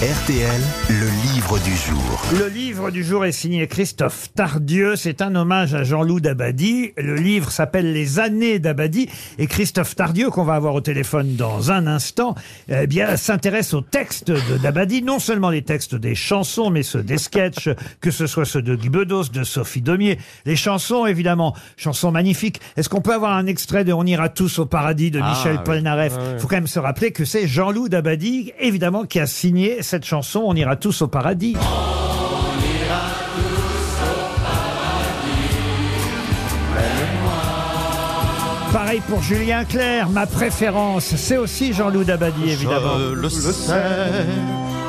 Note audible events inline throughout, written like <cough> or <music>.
RTL, le livre du jour. Le livre du jour est signé Christophe Tardieu. C'est un hommage à Jean-Loup Dabadi. Le livre s'appelle Les années Dabadi. Et Christophe Tardieu, qu'on va avoir au téléphone dans un instant, eh bien, s'intéresse aux textes de Dabadi. Non seulement les textes des chansons, mais ceux des sketchs, que ce soit ceux de Guy Bedos, de Sophie Daumier. Les chansons, évidemment, chansons magnifiques. Est-ce qu'on peut avoir un extrait de On ira tous au paradis de Ah, Michel oui. Polnareff? Ouais, ouais. faut quand même se rappeler que c'est Jean-Loup Dabadi, évidemment, qui a signé cette chanson On ira tous au paradis. Pareil pour Julien Clerc, ma préférence, c'est aussi Jean-Loup Dabadi, évidemment. Je le sais,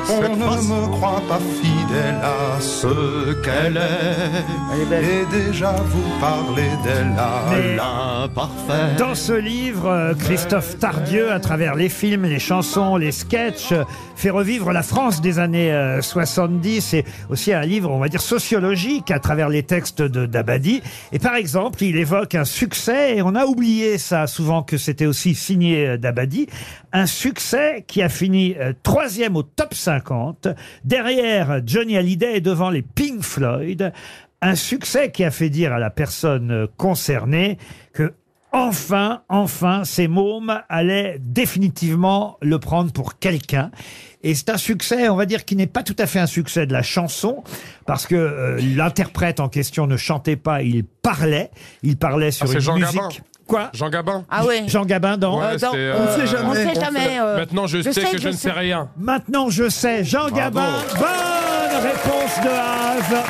on ne me croit pas fidèle à ce qu'elle est. Et déjà vous parlez d'elle à l'imparfait. Dans ce livre, euh, Christophe Tardieu, à travers les films, les chansons, les sketchs, euh, fait revivre la France des années euh, 70 et aussi un livre, on va dire, sociologique à travers les textes de Dabadi. Et par exemple, il évoque un succès, et on a oublié ça souvent que c'était aussi signé euh, Dabadi, un succès qui a fini euh, troisième au top 50, derrière Johnny Hallyday et devant les Pink Floyd. Un succès qui a fait dire à la personne concernée que enfin, enfin, ces mômes allaient définitivement le prendre pour quelqu'un. Et c'est un succès, on va dire, qui n'est pas tout à fait un succès de la chanson, parce que euh, l'interprète en question ne chantait pas, il parlait. Il parlait sur Ah, une Jean musique. Gabin. Quoi Jean Gabin. Ah ouais. Jean Gabin dans. Ouais, Euh, c'est, euh, on sait jamais. On sait jamais. euh, Maintenant, je, sais, que je, ne sais rien. Maintenant, je sais. Jean Bravo. Gabin. Bonne réponse de Haas.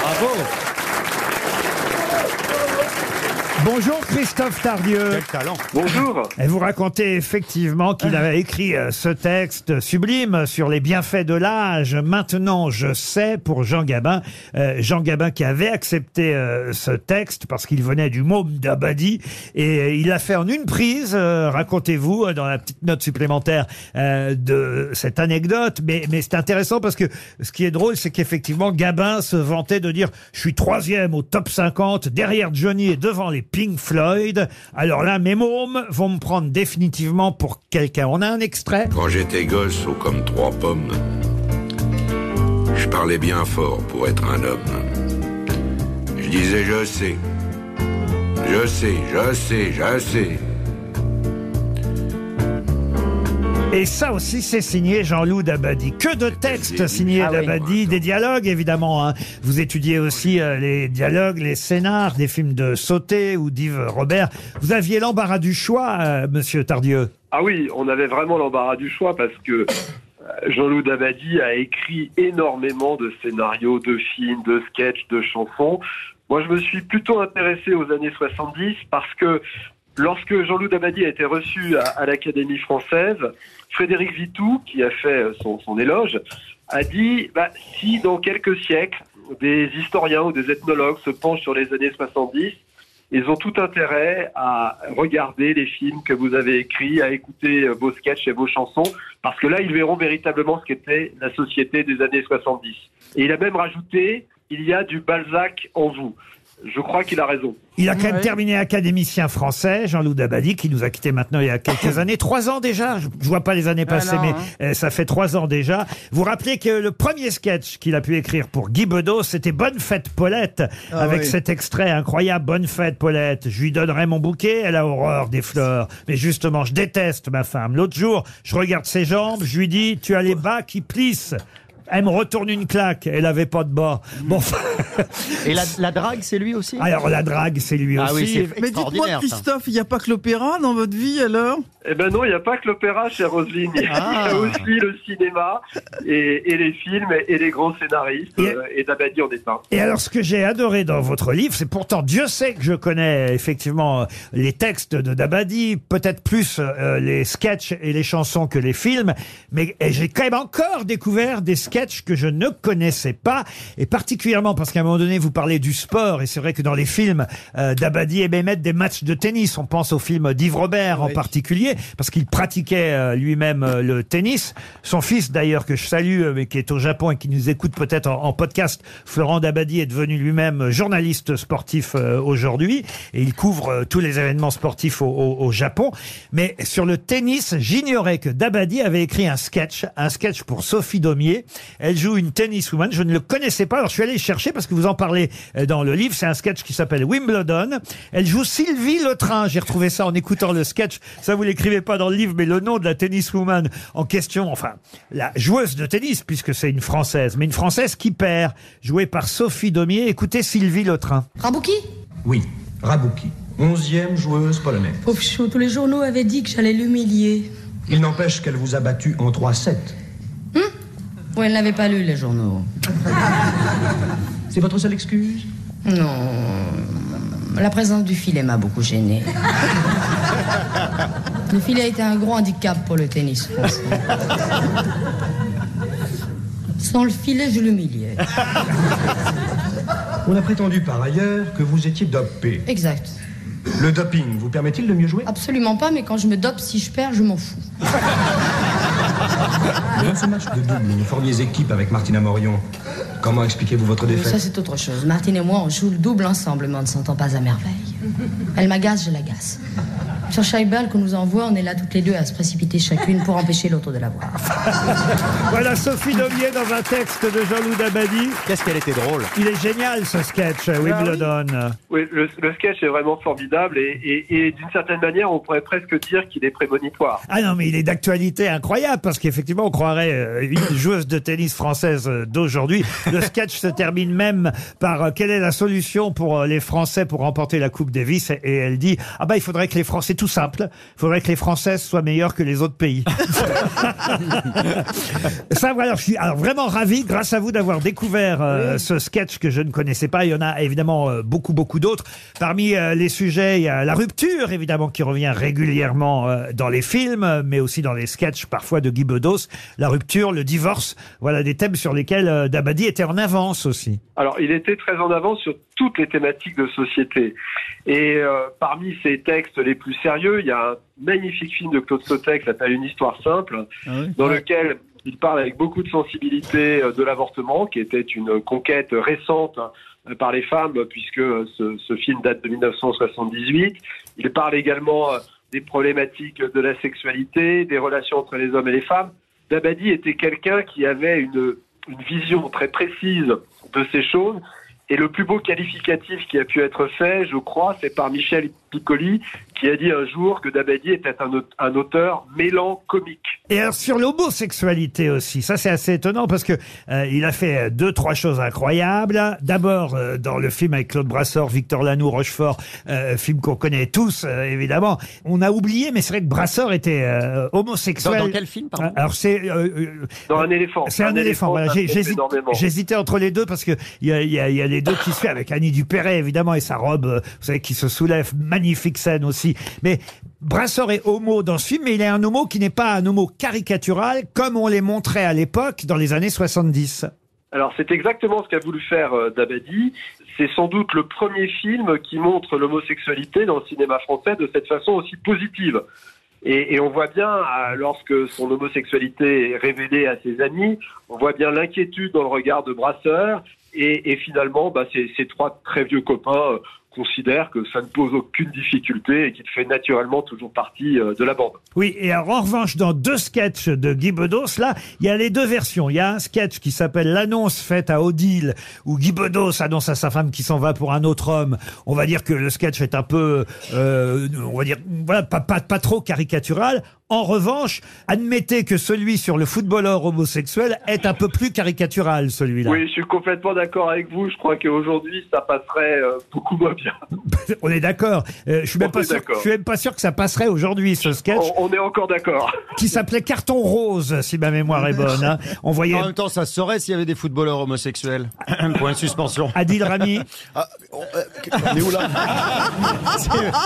Bravo. Bonjour Christophe Tardieu. Quel talent. Bonjour. Et vous racontez effectivement qu'il avait écrit euh, ce texte sublime sur les bienfaits de l'âge. Maintenant, je sais pour Jean Gabin. Euh, Jean Gabin qui avait accepté euh, ce texte parce qu'il venait du môme d'Abadi et il l'a fait en une prise. euh, Racontez-vous euh, dans la petite note supplémentaire euh, de cette anecdote. Mais, mais c'est intéressant parce que ce qui est drôle, c'est qu'effectivement Gabin se vantait de dire je suis troisième au top 50 derrière Johnny et devant les Pink Floyd. Alors là, mes mômes vont me prendre définitivement pour quelqu'un. On a un extrait. Quand j'étais gosse, haut comme trois pommes, je parlais bien fort pour être un homme. Je disais je sais, je sais, je sais, je sais. Et ça aussi, c'est signé Jean-Loup Dabadi. Que de textes signés Ah oui. Dabadi, des dialogues évidemment. hein. Vous étudiez aussi euh, les dialogues, les scénars des films de Sauté ou d'Yves Robert. Vous aviez l'embarras du choix, euh, Monsieur Tardieu. Ah oui, on avait vraiment l'embarras du choix parce que euh, Jean-Loup Dabadi a écrit énormément de scénarios, de films, de sketchs, de chansons. Moi, je me suis plutôt intéressé aux années 70 parce que lorsque Jean-Loup Dabadi a été reçu à, l'Académie française, Frédéric Vitou, qui a fait euh, son, son éloge, a dit bah, si dans quelques siècles, des historiens ou des ethnologues se penchent sur les années 70, ils ont tout intérêt à regarder les films que vous avez écrits, à écouter euh, vos sketchs et vos chansons, parce que là, ils verront véritablement ce qu'était la société des années 70. Et il a même rajouté, il y a du Balzac en vous. Je crois qu'il a raison. Il a quand même Ouais. terminé académicien français, Jean-Loup Dabadi, qui nous a quittés maintenant il y a quelques <coughs> années. Trois ans déjà. Je je vois pas les années passées, non, mais hein. euh, ça fait trois ans déjà. Vous rappelez que le premier sketch qu'il a pu écrire pour Guy Bedos, c'était Bonne fête Paulette, avec oui. cet extrait incroyable, Bonne fête Paulette. Je lui donnerai mon bouquet, elle a horreur des fleurs. Mais justement, je déteste ma femme. L'autre jour, je regarde ses jambes, je lui dis, tu as les bas qui plissent. Elle me retourne une claque, elle avait pas de bas. Bon, enfin, Et la, la drague, c'est lui aussi? Alors la drague, c'est lui Ah oui, aussi. c'est Mais dites-moi, extraordinaire. ça. Christophe, il n'y a pas que l'opéra dans votre vie alors? Eh ben non, il n'y a pas que l'opéra chez Roselyne. <laughs> Il y a Ah. aussi le cinéma et, et les films et les grands scénaristes. Et- euh, Et Dabadi en est un. Et alors, ce que j'ai adoré dans votre livre, c'est pourtant Dieu sait que je connais effectivement les textes de Dabadi, peut-être plus euh, les sketchs et les chansons que les films, mais j'ai quand même encore découvert des sketchs que je ne connaissais pas, et particulièrement parce qu'à un moment donné, vous parlez du sport, et c'est vrai que dans les films, euh, Dabadi aimait mettre des matchs de tennis. On pense au film d'Yves Robert en particulier. Parce qu'il pratiquait euh, lui-même euh, le tennis. Son fils, d'ailleurs, que je salue, euh, mais qui est au Japon et qui nous écoute peut-être en, podcast, Florent Dabadi est devenu lui-même journaliste sportif aujourd'hui, et il couvre tous les événements sportifs au, Japon. Mais sur le tennis, j'ignorais que Dabadi avait écrit un sketch, un sketch pour Sophie Daumier. Elle joue une tenniswoman. Je ne le connaissais pas. Alors je suis allé chercher parce que vous en parlez dans le livre. C'est un sketch qui s'appelle Wimbledon. Elle joue Sylvie Le Train. J'ai retrouvé ça en écoutant le sketch. Ça vous l'écrivez pas dans le livre, mais le nom de la tenniswoman en question, enfin la joueuse de tennis puisque c'est une française, mais une française qui perd, jouée par Sophie Daumier. Écoutez Sylvie Le Train. Rabouki? Oui, Rabouki, onzième joueuse polonaise. Pauvre chou, tous les journaux avaient dit que j'allais l'humilier. Il n'empêche qu'elle vous a battu en 3-7. Oui, elle n'avait pas lu les journaux. <laughs> C'est votre seule excuse? Non. La présence du filet m'a beaucoup gêné. <laughs> Le filet a été un gros handicap pour le tennis français. Sans le filet, je l'humiliais. On a prétendu par ailleurs que vous étiez dopé. Exact. Le doping vous permet-il de mieux jouer? Absolument pas, mais quand je me dope, si je perds, je m'en fous. Dans ce match de double, vous formiez équipe avec Martina Morion. Comment expliquez-vous votre Mais ça, défaite c'est autre chose. Martine et moi, on joue le double ensemble, mais on ne s'entend pas à merveille. Elle m'agace, je l'agace. Sur chaque balle qu'on nous envoie, on est là toutes les deux à se précipiter chacune pour empêcher l'autre de la voir. <laughs> Voilà Sophie Daumier dans un texte de Jean-Loup Dabadi. Qu'est-ce qu'elle était drôle. Il est génial ce sketch, Wimbledon. Oui, le, le sketch est vraiment formidable et, et- et d'une certaine manière, on pourrait presque dire qu'il est prémonitoire. Ah non, mais il est d'actualité incroyable parce qu'effectivement, on croirait euh, une <laughs> joueuse de tennis française euh, d'aujourd'hui. Le sketch se termine même par euh, quelle est la solution pour les Français pour remporter la Coupe Davis? Et, et elle dit ah bah il faudrait que les Français tout simple, il faudrait que les Françaises soient meilleures que les autres pays. <laughs> <laughs> Ça voilà, je suis alors vraiment ravi grâce à vous d'avoir découvert euh, ce sketch que je ne connaissais pas. Il y en a évidemment euh, beaucoup beaucoup d'autres. Parmi euh, les sujets, il y a la rupture évidemment qui revient régulièrement euh, dans les films, mais aussi dans les sketchs parfois de Guy Bedos. La rupture, le divorce, voilà des thèmes sur lesquels euh, Dabadi était en avance aussi. Alors, il était très en avance sur toutes les thématiques de société. Et euh, parmi ses textes les plus sérieux, il y a un magnifique film de Claude Sautet qui s'appelle Une histoire simple, dans lequel il parle avec beaucoup de sensibilité euh, de l'avortement, qui était une conquête récente euh, par les femmes, puisque euh, ce, ce film date de 1978. Il parle également des problématiques de la sexualité, des relations entre les hommes et les femmes. Dabadi était quelqu'un qui avait une, une vision très précise de ces choses. Et le plus beau qualificatif qui a pu être fait, je crois, c'est par Michel Piccoli, qui a dit un jour que Dabadi était un, aut- un auteur mélancolique. Et alors sur l'homosexualité aussi, ça c'est assez étonnant parce que euh, il a fait deux trois choses incroyables. D'abord euh, dans le film avec Claude Brasseur, Victor Lanoux, Rochefort, euh, film qu'on connaît tous euh, évidemment. On a oublié, mais c'est vrai que Brasseur était euh, homosexuel. Dans- dans quel film, pardon? Alors c'est euh, euh, Dans un éléphant. c'est un, éléphant. voilà. J'hésitais entre les deux parce que il y a, il y, a, il y a les deux qui se fait avec Annie Dupéret évidemment et sa robe, euh, vous savez, qui se soulève, magnifique scène aussi. Mais Brasseur est homo dans ce film, mais il est un homo qui n'est pas un homo caricatural comme on les montrait à l'époque dans les années 70. Alors c'est exactement ce qu'a voulu faire euh, Dabadi. C'est sans doute le premier film qui montre l'homosexualité dans le cinéma français de cette façon aussi positive. Et, on voit bien, euh, lorsque son homosexualité est révélée à ses amis, on voit bien l'inquiétude dans le regard de Brasseur. Et, finalement, bah, trois très vieux copains considèrent que ça ne pose aucune difficulté et qu'il fait naturellement toujours partie euh, de la bande. Oui, et alors, en revanche, dans deux sketchs de Guy Bedos, là, il y a les deux versions. Il y a un sketch qui s'appelle L'annonce faite à Odile, où Guy Bedos annonce à sa femme qui s'en va pour un autre homme. On va dire que le sketch est un peu, euh, on va dire, voilà, pas, pas, pas trop caricatural. En revanche, admettez que celui sur le footballeur homosexuel est un peu plus caricatural, celui-là. Oui, je suis complètement d'accord avec vous. Je crois qu'aujourd'hui, ça passerait euh, beaucoup moins bien. <laughs> On est d'accord. Euh, je suis même On pas est sûr, d'accord. je suis même pas sûr que ça passerait aujourd'hui, ce sketch. On, on est encore d'accord. <laughs> Qui s'appelait Carton Rose, si ma mémoire est bonne. hein. On voyait En même temps, ça se saurait s'il y avait des footballeurs homosexuels. <coughs> Point de suspension. Adil Rami. <laughs> Ah, on, euh, on est où là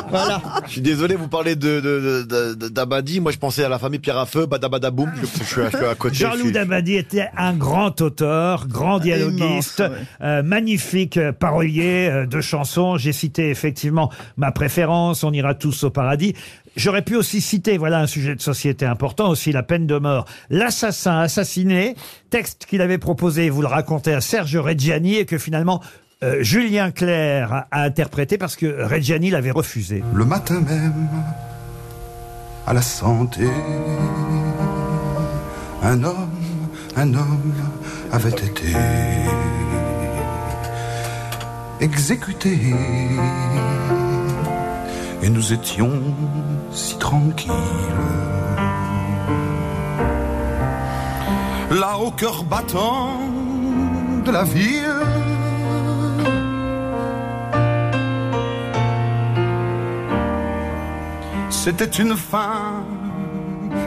voilà. Je suis désolé, vous parlez de, de, de- de- d'Abadi. Moi, je pensais à la famille Pierre à Feu, badabadaboum, je, je, suis- je suis à côté. je Jean-Loup suis- Dabadi était un grand auteur, grand dialoguiste, Immense, ouais. euh, magnifique euh, parolier euh, de chansons. J'ai cité effectivement ma préférence, On ira tous au paradis. J'aurais pu aussi citer, voilà un sujet de société important aussi, la peine de mort. L'assassin assassiné, texte qu'il avait proposé, vous le racontez à Serge Reggiani et que finalement euh, Julien Clerc a, a interprété parce que Reggiani l'avait refusé. Le matin même, à la santé, un homme, un homme avait été exécuté. Et nous étions si tranquilles. Là au cœur battant de la ville. C'était une fin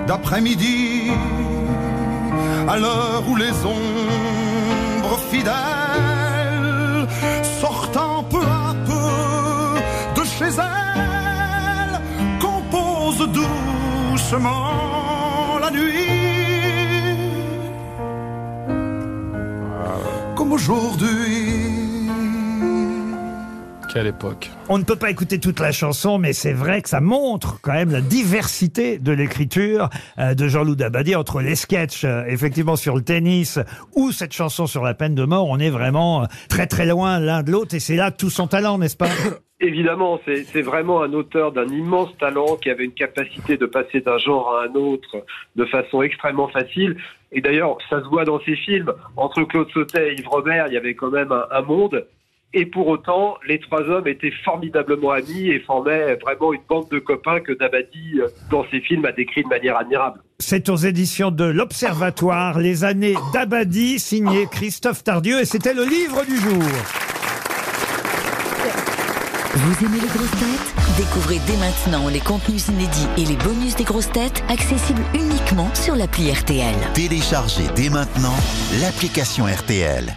d'après-midi, à l'heure où les ombres fidèles, sortant peu à peu de chez elles, composent doucement la nuit. Comme aujourd'hui. Quelle époque. On ne peut pas écouter toute la chanson, mais c'est vrai que ça montre quand même la diversité de l'écriture euh, de Jean-Loup Dabadi entre les sketchs, euh, effectivement sur le tennis, ou cette chanson sur la peine de mort. On est vraiment euh, très très loin l'un de l'autre, et c'est là tout son talent, n'est-ce pas? <coughs> Évidemment, c'est c'est vraiment un auteur d'un immense talent qui avait une capacité de passer d'un genre à un autre de façon extrêmement facile. Et d'ailleurs, ça se voit dans ses films. Entre Claude Sautet et Yves Robert, il y avait quand même un, un monde. Et pour autant, les trois hommes étaient formidablement amis et formaient vraiment une bande de copains que Dabadi, euh, dans ses films, a décrit de manière admirable. C'est aux éditions de l'Observatoire, les années d'Abadi, signé Christophe Tardieu, et c'était le livre du jour. Vous aimez les grosses têtes? Découvrez dès maintenant les contenus inédits et les bonus des grosses têtes accessibles uniquement sur l'appli RTL. Téléchargez dès maintenant l'application RTL.